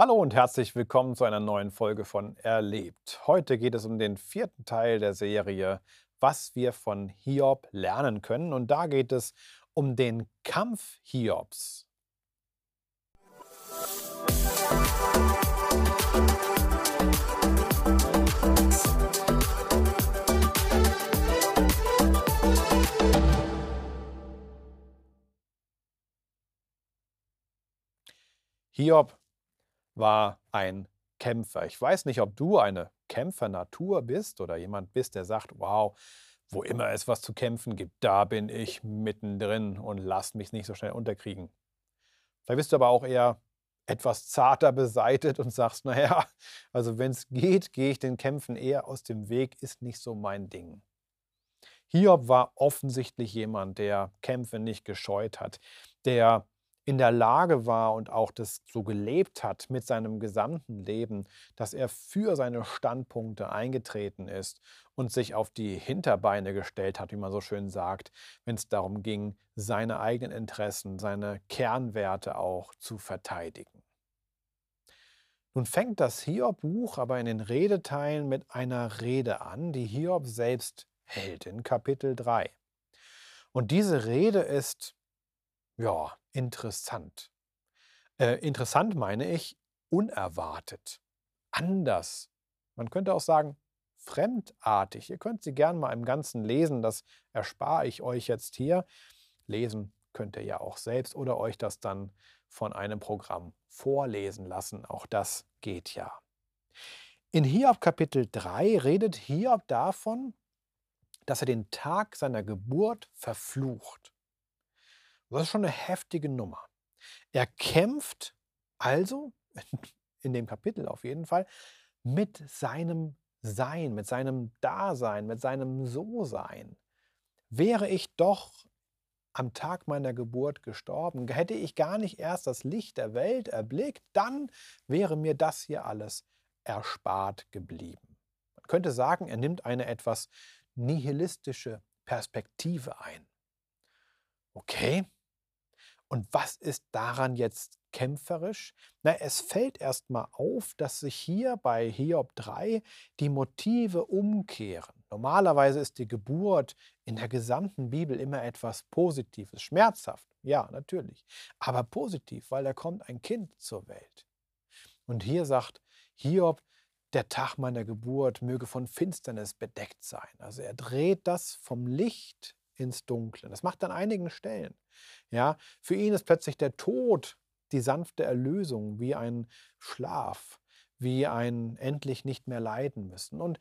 Hallo und herzlich willkommen zu einer neuen Folge von Erlebt. Heute geht es um den vierten Teil der Serie, was wir von Hiob lernen können. Und da geht es um den Kampf Hiobs. Hiob war ein Kämpfer. Ich weiß nicht, ob du eine Kämpfernatur bist oder jemand bist, der sagt, wow, wo immer es was zu kämpfen gibt, da bin ich mittendrin und lass mich nicht so schnell unterkriegen. Vielleicht bist du aber auch eher etwas zarter beseitet und sagst, naja, also wenn es geht, gehe ich den Kämpfen eher aus dem Weg, ist nicht so mein Ding. Hiob war offensichtlich jemand, der Kämpfe nicht gescheut hat, der in der Lage war und auch das so gelebt hat mit seinem gesamten Leben, dass er für seine Standpunkte eingetreten ist und sich auf die Hinterbeine gestellt hat, wie man so schön sagt, wenn es darum ging, seine eigenen Interessen, seine Kernwerte auch zu verteidigen. Nun fängt das Hiob-Buch aber in den Redeteilen mit einer Rede an, die Hiob selbst hält in Kapitel 3. Und diese Rede ist ja, interessant. Äh, interessant meine ich unerwartet, anders. Man könnte auch sagen fremdartig. Ihr könnt sie gern mal im Ganzen lesen, das erspare ich euch jetzt hier. Lesen könnt ihr ja auch selbst oder euch das dann von einem Programm vorlesen lassen. Auch das geht ja. In Hiob Kapitel 3 redet Hiob davon, dass er den Tag seiner Geburt verflucht. Das ist schon eine heftige Nummer. Er kämpft also, in dem Kapitel auf jeden Fall, mit seinem Sein, mit seinem Dasein, mit seinem So-Sein. Wäre ich doch am Tag meiner Geburt gestorben, hätte ich gar nicht erst das Licht der Welt erblickt, dann wäre mir das hier alles erspart geblieben. Man könnte sagen, er nimmt eine etwas nihilistische Perspektive ein. Okay, und was ist daran jetzt kämpferisch? Na, es fällt erstmal auf, dass sich hier bei Hiob 3 die Motive umkehren. Normalerweise ist die Geburt in der gesamten Bibel immer etwas Positives, schmerzhaft, ja, natürlich, aber positiv, weil da kommt ein Kind zur Welt. Und hier sagt Hiob, der Tag meiner Geburt möge von Finsternis bedeckt sein. Also er dreht das vom Licht ins Dunkle. Das macht an einigen Stellen. Ja, für ihn ist plötzlich der Tod die sanfte Erlösung, wie ein Schlaf, wie ein endlich nicht mehr leiden müssen. Und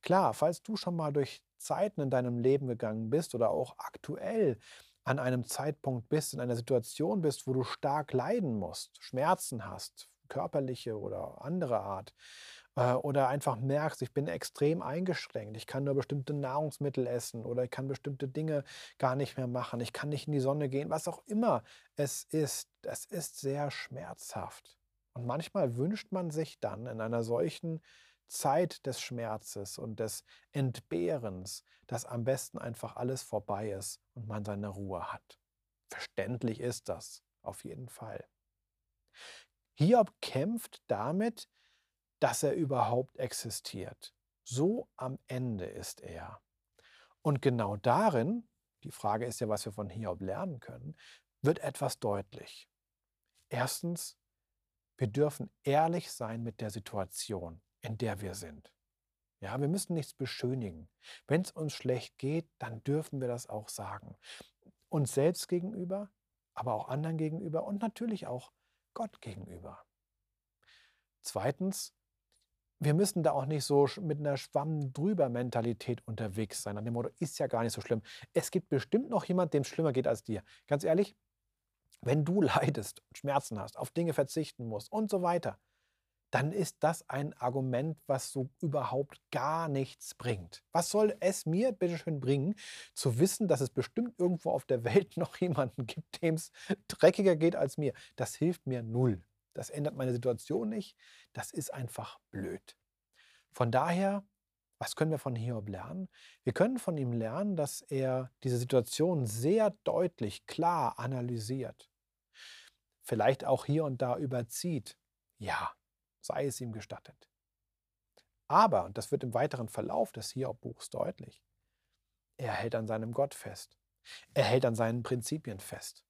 klar, falls du schon mal durch Zeiten in deinem Leben gegangen bist oder auch aktuell an einem Zeitpunkt bist, in einer Situation bist, wo du stark leiden musst, Schmerzen hast, körperliche oder andere Art, oder einfach merkst, ich bin extrem eingeschränkt, ich kann nur bestimmte Nahrungsmittel essen oder ich kann bestimmte Dinge gar nicht mehr machen, ich kann nicht in die Sonne gehen, was auch immer es ist, es ist sehr schmerzhaft. Und manchmal wünscht man sich dann in einer solchen Zeit des Schmerzes und des Entbehrens, dass am besten einfach alles vorbei ist und man seine Ruhe hat. Verständlich ist das, auf jeden Fall. Hiob kämpft damit, dass er überhaupt existiert. So am Ende ist er. Und genau darin, die Frage ist ja, was wir von Hiob lernen können, wird etwas deutlich. Erstens, wir dürfen ehrlich sein mit der Situation, in der wir sind. Ja, wir müssen nichts beschönigen. Wenn es uns schlecht geht, dann dürfen wir das auch sagen. Uns selbst gegenüber, aber auch anderen gegenüber und natürlich auch Gott gegenüber. Zweitens, wir müssen da auch nicht so mit einer Schwamm drüber Mentalität unterwegs sein. An dem Motto ist ja gar nicht so schlimm. Es gibt bestimmt noch jemand, dem es schlimmer geht als dir. Ganz ehrlich, wenn du leidest, Schmerzen hast, auf Dinge verzichten musst und so weiter, dann ist das ein Argument, was so überhaupt gar nichts bringt. Was soll es mir bitte schön bringen, zu wissen, dass es bestimmt irgendwo auf der Welt noch jemanden gibt, dem es dreckiger geht als mir? Das hilft mir null. Das ändert meine Situation nicht. Das ist einfach blöd. Von daher, was können wir von Hiob lernen? Wir können von ihm lernen, dass er diese Situation sehr deutlich, klar analysiert. Vielleicht auch hier und da überzieht. Ja, sei es ihm gestattet. Aber, und das wird im weiteren Verlauf des Hiob-Buchs deutlich, er hält an seinem Gott fest. Er hält an seinen Prinzipien fest.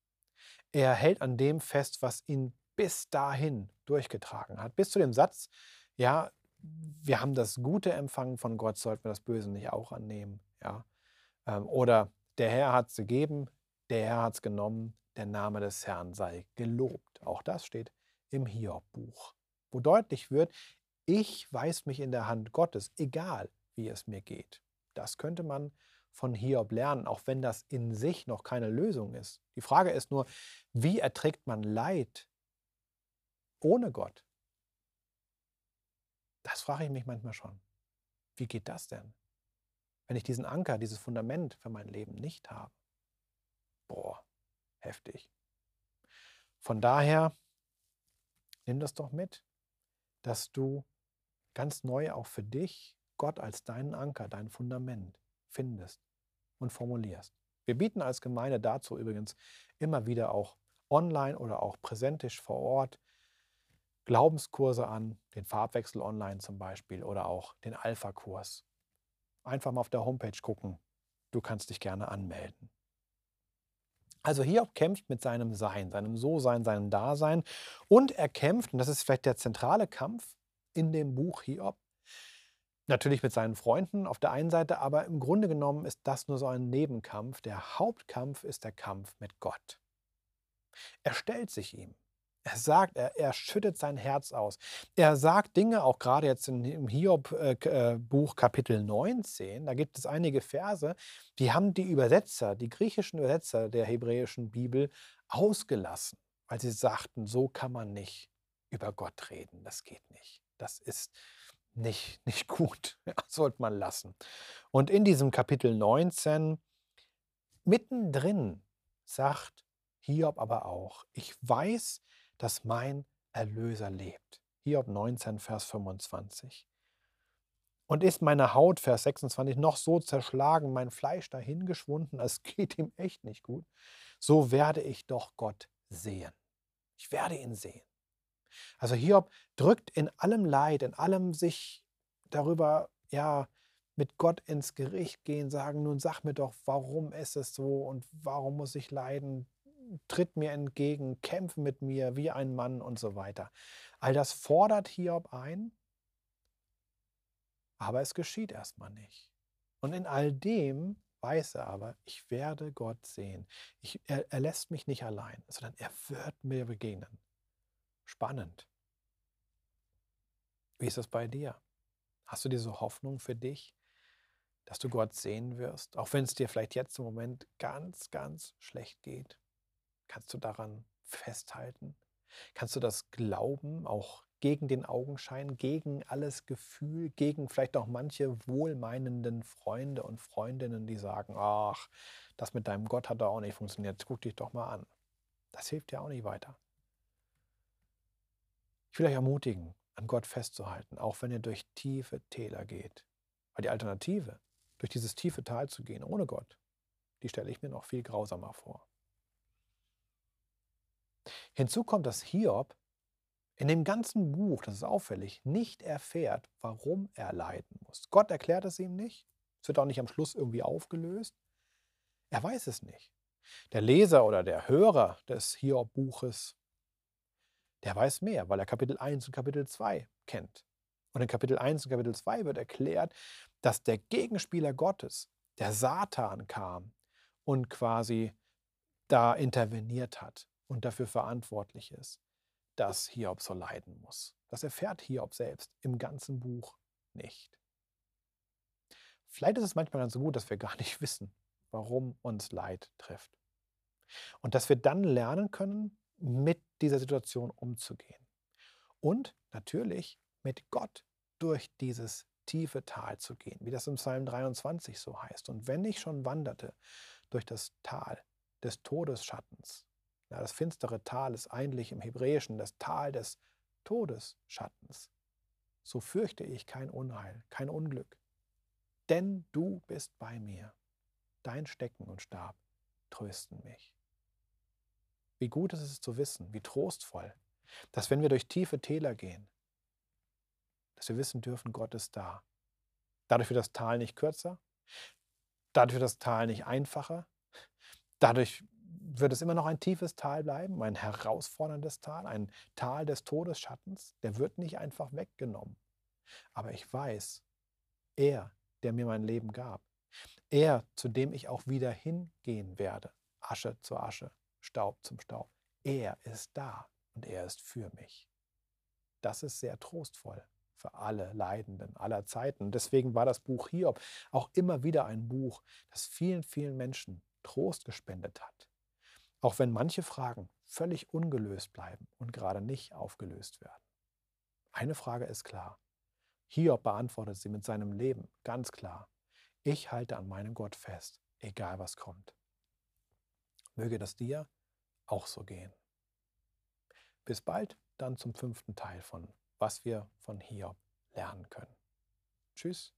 Er hält an dem fest, was ihn bis dahin durchgetragen hat. Bis zu dem Satz, ja, wir haben das Gute empfangen von Gott, sollten wir das Böse nicht auch annehmen. Ja? Ähm, oder der Herr hat es gegeben, der Herr hat es genommen, der Name des Herrn sei gelobt. Auch das steht im Hiob-Buch, wo deutlich wird, ich weiß mich in der Hand Gottes, egal wie es mir geht. Das könnte man von Hiob lernen, auch wenn das in sich noch keine Lösung ist. Die Frage ist nur, wie erträgt man Leid ohne Gott? Das frage ich mich manchmal schon. Wie geht das denn, wenn ich diesen Anker, dieses Fundament für mein Leben nicht habe? Boah, heftig. Von daher, nimm das doch mit, dass du ganz neu auch für dich Gott als deinen Anker, dein Fundament findest und formulierst. Wir bieten als Gemeinde dazu übrigens immer wieder auch online oder auch präsentisch vor Ort Glaubenskurse an, den Farbwechsel online zum Beispiel oder auch den Alpha-Kurs. Einfach mal auf der Homepage gucken. Du kannst dich gerne anmelden. Also Hiob kämpft mit seinem Sein, seinem So-Sein, seinem Dasein und er kämpft, und das ist vielleicht der zentrale Kampf in dem Buch Hiob, Natürlich mit seinen Freunden auf der einen Seite, aber im Grunde genommen ist das nur so ein Nebenkampf. Der Hauptkampf ist der Kampf mit Gott. Er stellt sich ihm. Er sagt, er, er schüttet sein Herz aus. Er sagt Dinge, auch gerade jetzt im Hiob-Buch äh, äh Kapitel 19, da gibt es einige Verse, die haben die Übersetzer, die griechischen Übersetzer der hebräischen Bibel ausgelassen, weil sie sagten, so kann man nicht über Gott reden, das geht nicht. Das ist, nicht, nicht gut. Ja, sollte man lassen. Und in diesem Kapitel 19, mittendrin, sagt Hiob aber auch, ich weiß, dass mein Erlöser lebt. Hiob 19, Vers 25. Und ist meine Haut, Vers 26, noch so zerschlagen, mein Fleisch dahingeschwunden, es geht ihm echt nicht gut, so werde ich doch Gott sehen. Ich werde ihn sehen. Also Hiob drückt in allem Leid, in allem sich darüber, ja, mit Gott ins Gericht gehen, sagen, nun sag mir doch, warum ist es so und warum muss ich leiden? Tritt mir entgegen, kämpfe mit mir wie ein Mann und so weiter. All das fordert Hiob ein, aber es geschieht erstmal nicht. Und in all dem weiß er aber, ich werde Gott sehen. Ich, er, er lässt mich nicht allein, sondern er wird mir begegnen. Spannend. Wie ist das bei dir? Hast du diese Hoffnung für dich, dass du Gott sehen wirst, auch wenn es dir vielleicht jetzt im Moment ganz, ganz schlecht geht? Kannst du daran festhalten? Kannst du das glauben, auch gegen den Augenschein, gegen alles Gefühl, gegen vielleicht auch manche wohlmeinenden Freunde und Freundinnen, die sagen, ach, das mit deinem Gott hat da auch nicht funktioniert, guck dich doch mal an. Das hilft dir auch nicht weiter. Ich will euch ermutigen, an Gott festzuhalten, auch wenn ihr durch tiefe Täler geht. Weil die Alternative, durch dieses tiefe Tal zu gehen ohne Gott, die stelle ich mir noch viel grausamer vor. Hinzu kommt, dass Hiob in dem ganzen Buch, das ist auffällig, nicht erfährt, warum er leiden muss. Gott erklärt es ihm nicht. Es wird auch nicht am Schluss irgendwie aufgelöst. Er weiß es nicht. Der Leser oder der Hörer des Hiob-Buches der weiß mehr, weil er Kapitel 1 und Kapitel 2 kennt. Und in Kapitel 1 und Kapitel 2 wird erklärt, dass der Gegenspieler Gottes, der Satan, kam und quasi da interveniert hat und dafür verantwortlich ist, dass Hiob so leiden muss. Das erfährt Hiob selbst im ganzen Buch nicht. Vielleicht ist es manchmal ganz gut, dass wir gar nicht wissen, warum uns Leid trifft. Und dass wir dann lernen können, mit dieser Situation umzugehen. Und natürlich mit Gott durch dieses tiefe Tal zu gehen, wie das im Psalm 23 so heißt. Und wenn ich schon wanderte durch das Tal des Todesschattens, ja, das finstere Tal ist eigentlich im Hebräischen das Tal des Todesschattens, so fürchte ich kein Unheil, kein Unglück. Denn du bist bei mir. Dein Stecken und Stab trösten mich. Wie gut ist es zu wissen, wie trostvoll, dass wenn wir durch tiefe Täler gehen, dass wir wissen dürfen, Gott ist da. Dadurch wird das Tal nicht kürzer, dadurch wird das Tal nicht einfacher, dadurch wird es immer noch ein tiefes Tal bleiben, ein herausforderndes Tal, ein Tal des Todesschattens. Der wird nicht einfach weggenommen. Aber ich weiß, er, der mir mein Leben gab, er, zu dem ich auch wieder hingehen werde, Asche zu Asche, Staub zum Staub, er ist da und er ist für mich. Das ist sehr trostvoll für alle Leidenden aller Zeiten. Deswegen war das Buch Hiob auch immer wieder ein Buch, das vielen, vielen Menschen Trost gespendet hat. Auch wenn manche Fragen völlig ungelöst bleiben und gerade nicht aufgelöst werden. Eine Frage ist klar. Hiob beantwortet sie mit seinem Leben ganz klar. Ich halte an meinem Gott fest, egal was kommt. Möge das dir auch so gehen. Bis bald dann zum fünften Teil von Was wir von Hiob lernen können. Tschüss.